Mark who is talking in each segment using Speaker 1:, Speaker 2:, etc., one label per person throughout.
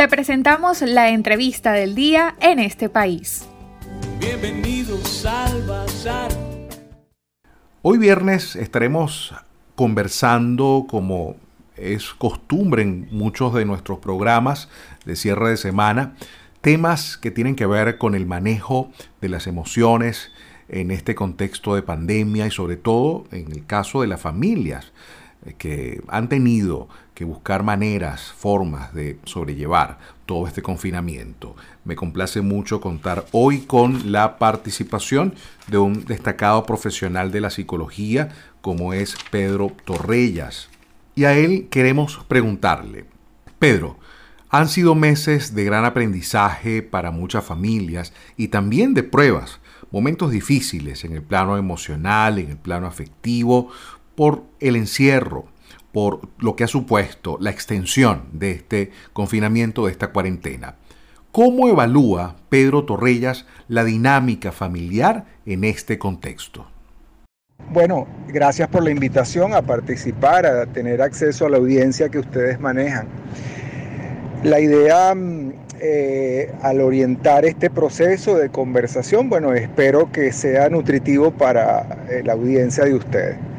Speaker 1: Te presentamos la entrevista del día en este país.
Speaker 2: Bienvenidos al Bazar.
Speaker 3: Hoy viernes estaremos conversando como es costumbre en muchos de nuestros programas de cierre de semana, temas que tienen que ver con el manejo de las emociones en este contexto de pandemia y sobre todo en el caso de las familias que han tenido que buscar maneras, formas de sobrellevar todo este confinamiento. Me complace mucho contar hoy con la participación de un destacado profesional de la psicología como es Pedro Torrellas. Y a él queremos preguntarle, Pedro, han sido meses de gran aprendizaje para muchas familias y también de pruebas, momentos difíciles en el plano emocional, en el plano afectivo, por el encierro, por lo que ha supuesto la extensión de este confinamiento, de esta cuarentena. ¿Cómo evalúa Pedro Torrellas la dinámica familiar en este contexto?
Speaker 4: Bueno, gracias por la invitación a participar, a tener acceso a la audiencia que ustedes manejan. La idea mm, eh, al orientar este proceso de conversación, bueno, espero que sea nutritivo para eh, la audiencia de ustedes.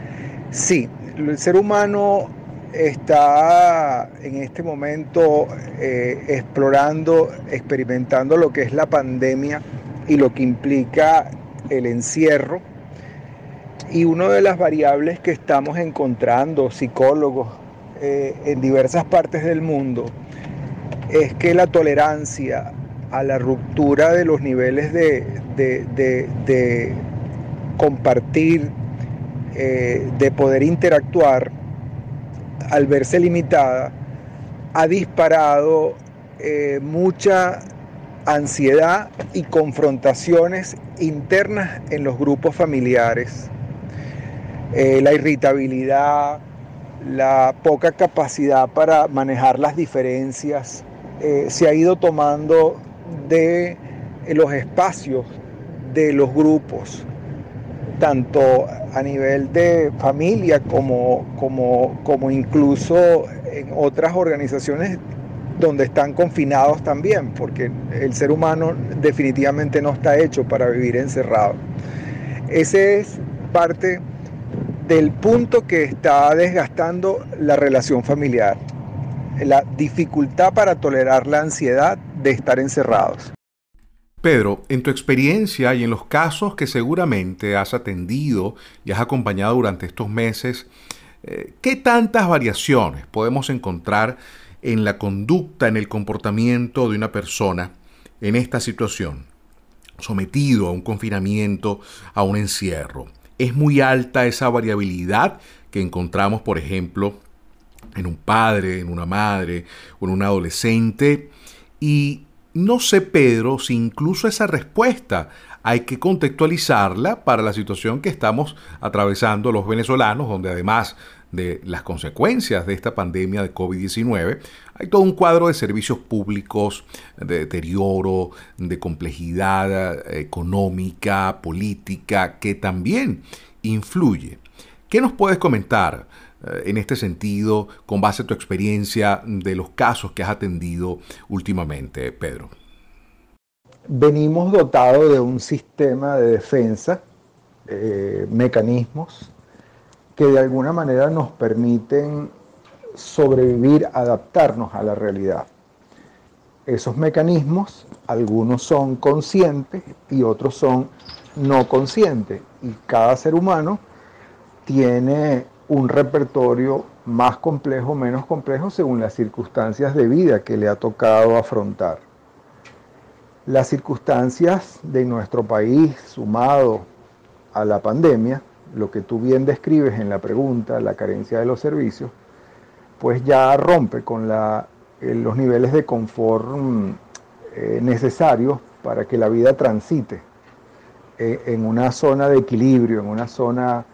Speaker 4: Sí, el ser humano está en este momento eh, explorando, experimentando lo que es la pandemia y lo que implica el encierro. Y una de las variables que estamos encontrando psicólogos eh, en diversas partes del mundo es que la tolerancia a la ruptura de los niveles de, de compartir, eh, de poder interactuar, al verse limitada, ha disparado eh, mucha ansiedad y confrontaciones internas en los grupos familiares. Eh, la irritabilidad, la poca capacidad para manejar las diferencias, se ha ido tomando de los espacios de los grupos tanto a nivel de familia como, como, como incluso en otras organizaciones donde están confinados también, porque el ser humano definitivamente no está hecho para vivir encerrado. Ese es parte del punto que está desgastando la relación familiar, la dificultad para tolerar la ansiedad de estar encerrados.
Speaker 3: Pedro, en tu experiencia y en los casos que seguramente has atendido y has acompañado durante estos meses, eh, ¿qué tantas variaciones podemos encontrar en la conducta, en el comportamiento de una persona en esta situación, sometido a un confinamiento, a un encierro? ¿Es muy alta esa variabilidad que encontramos, por ejemplo, en un padre, en una madre o en un adolescente? Y no sé, Pedro, si incluso esa respuesta hay que contextualizarla para la situación que estamos atravesando los venezolanos, donde además de las consecuencias de esta pandemia de COVID-19, hay todo un cuadro de servicios públicos, de deterioro, de complejidad eh, económica, política, que también influye. ¿Qué nos puedes comentar en este sentido, con base a tu experiencia de los casos que has atendido últimamente, Pedro?
Speaker 4: Venimos dotados de un sistema de defensa, eh, mecanismos que de alguna manera nos permiten sobrevivir, adaptarnos a la realidad. Esos mecanismos, algunos son conscientes y otros son no conscientes. Y cada ser humano tiene un repertorio más complejo, menos complejo, según las circunstancias de vida que le ha tocado afrontar. Las circunstancias de nuestro país, sumado a la pandemia, lo que tú bien describes en la pregunta, la carencia de los servicios, pues ya rompe con la, eh, los niveles de confort mm, eh, necesarios para que la vida transite eh, en una zona de equilibrio, en una zona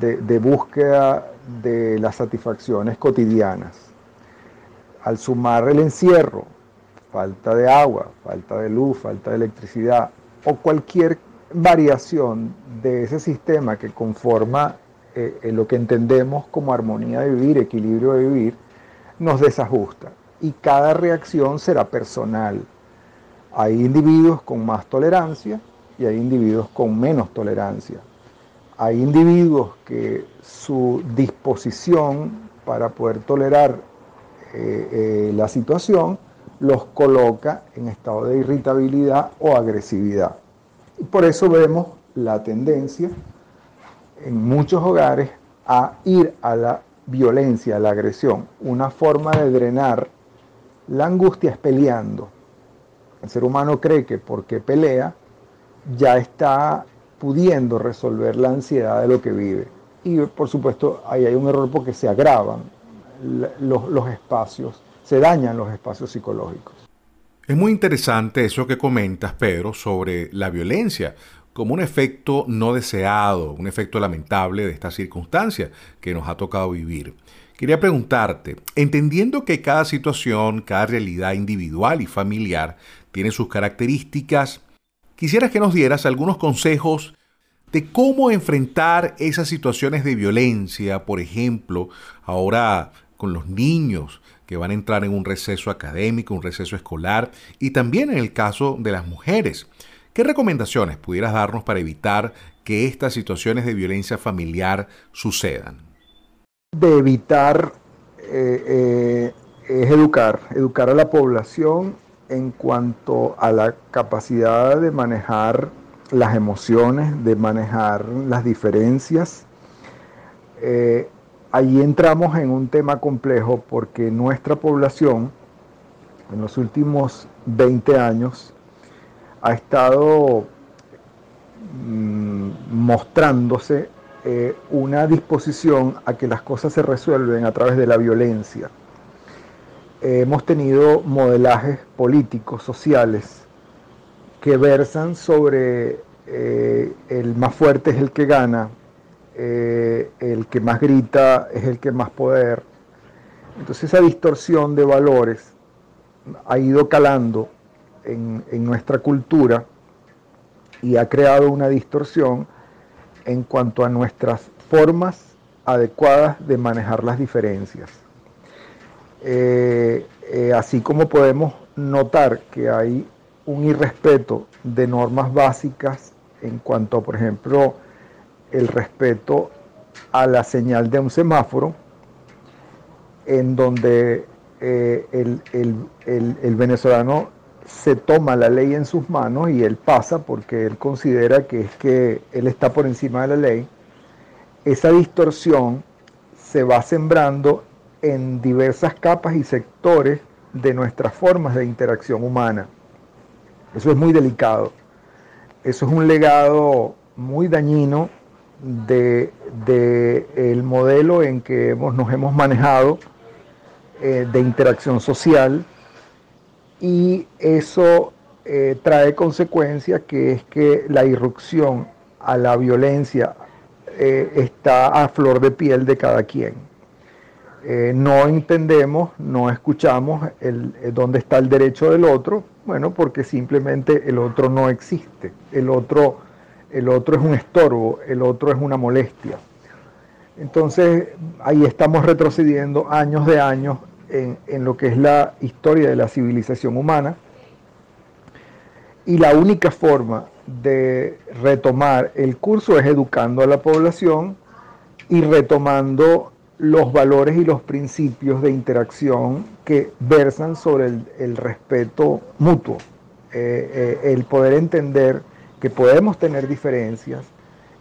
Speaker 4: de, búsqueda de las satisfacciones cotidianas. Al sumar el encierro, falta de agua, falta de luz, falta de electricidad o cualquier variación de ese sistema que conforma eh, lo que entendemos como armonía de vivir, equilibrio de vivir, nos desajusta. y cada reacción será personal. Hay individuos con más tolerancia y hay individuos con menos tolerancia. Hay individuos que su disposición para poder tolerar eh, eh, la situación los coloca en estado de irritabilidad o agresividad. Y por eso vemos la tendencia en muchos hogares a ir a la violencia, a la agresión. Una forma de drenar la angustia es peleando. El ser humano cree que porque pelea ya está pudiendo resolver la ansiedad de lo que vive. Y por supuesto ahí hay un error porque se agravan los, los espacios, se dañan los espacios psicológicos.
Speaker 3: Es muy interesante eso que comentas, Pedro, sobre la violencia como un efecto no deseado, un efecto lamentable de esta circunstancia que nos ha tocado vivir. Quería preguntarte, entendiendo que cada situación, cada realidad individual y familiar tiene sus características, quisiera que nos dieras algunos consejos de cómo enfrentar esas situaciones de violencia, por ejemplo, ahora con los niños que van a entrar en un receso académico, un receso escolar, y también en el caso de las mujeres. ¿Qué recomendaciones pudieras darnos para evitar que estas situaciones de violencia familiar sucedan?
Speaker 4: De evitar eh, eh, es educar, educar a la población en cuanto a la capacidad de manejar las emociones, de manejar las diferencias. Eh, allí entramos en un tema complejo porque nuestra población en los últimos 20 años ha estado mm, mostrándose eh, una disposición a que las cosas se resuelven a través de la violencia. Hemos tenido modelajes políticos, sociales, que versan sobre eh, el más fuerte es el que gana, eh, el que más grita es el que más poder. Entonces esa distorsión de valores ha ido calando en, nuestra cultura y ha creado una distorsión en cuanto a nuestras formas adecuadas de manejar las diferencias. Eh, eh, así como podemos notar que hay un irrespeto de normas básicas en cuanto, por ejemplo, el respeto a la señal de un semáforo, en donde eh, el venezolano se toma la ley en sus manos y él pasa porque él considera que es que él está por encima de la ley, esa distorsión se va sembrando en diversas capas y sectores de nuestras formas de interacción humana. Eso es muy delicado. Eso es un legado muy dañino de, el modelo en que hemos, nos hemos manejado eh, de interacción social y eso eh, trae consecuencia que es que la irrupción a la violencia eh, está a flor de piel de cada quien. Eh, no entendemos, no escuchamos el, dónde está el derecho del otro, bueno, porque simplemente el otro no existe, el otro, el otro es un estorbo, el otro es una molestia. Entonces ahí estamos retrocediendo años de años en, lo que es la historia de la civilización humana. Y la única forma de retomar el curso es educando a la población y retomando los valores y los principios de interacción que versan sobre el, respeto mutuo, eh, eh, el poder entender que podemos tener diferencias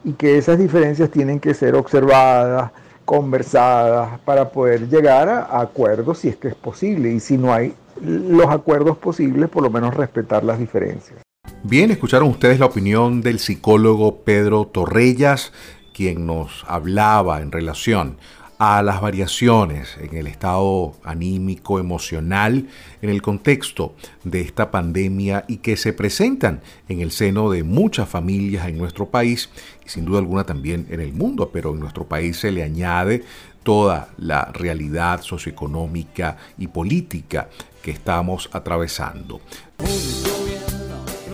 Speaker 4: y que esas diferencias tienen que ser observadas, conversadas para poder llegar a, acuerdos si es que es posible y si no hay los acuerdos posibles, por lo menos respetar las diferencias.
Speaker 3: Bien, escucharon ustedes la opinión del psicólogo Pedro Torrellas, quien nos hablaba en relación a las variaciones en el estado anímico, emocional, en el contexto de esta pandemia y que se presentan en el seno de muchas familias en nuestro país y sin duda alguna también en el mundo, pero en nuestro país se le añade toda la realidad socioeconómica y política que estamos atravesando.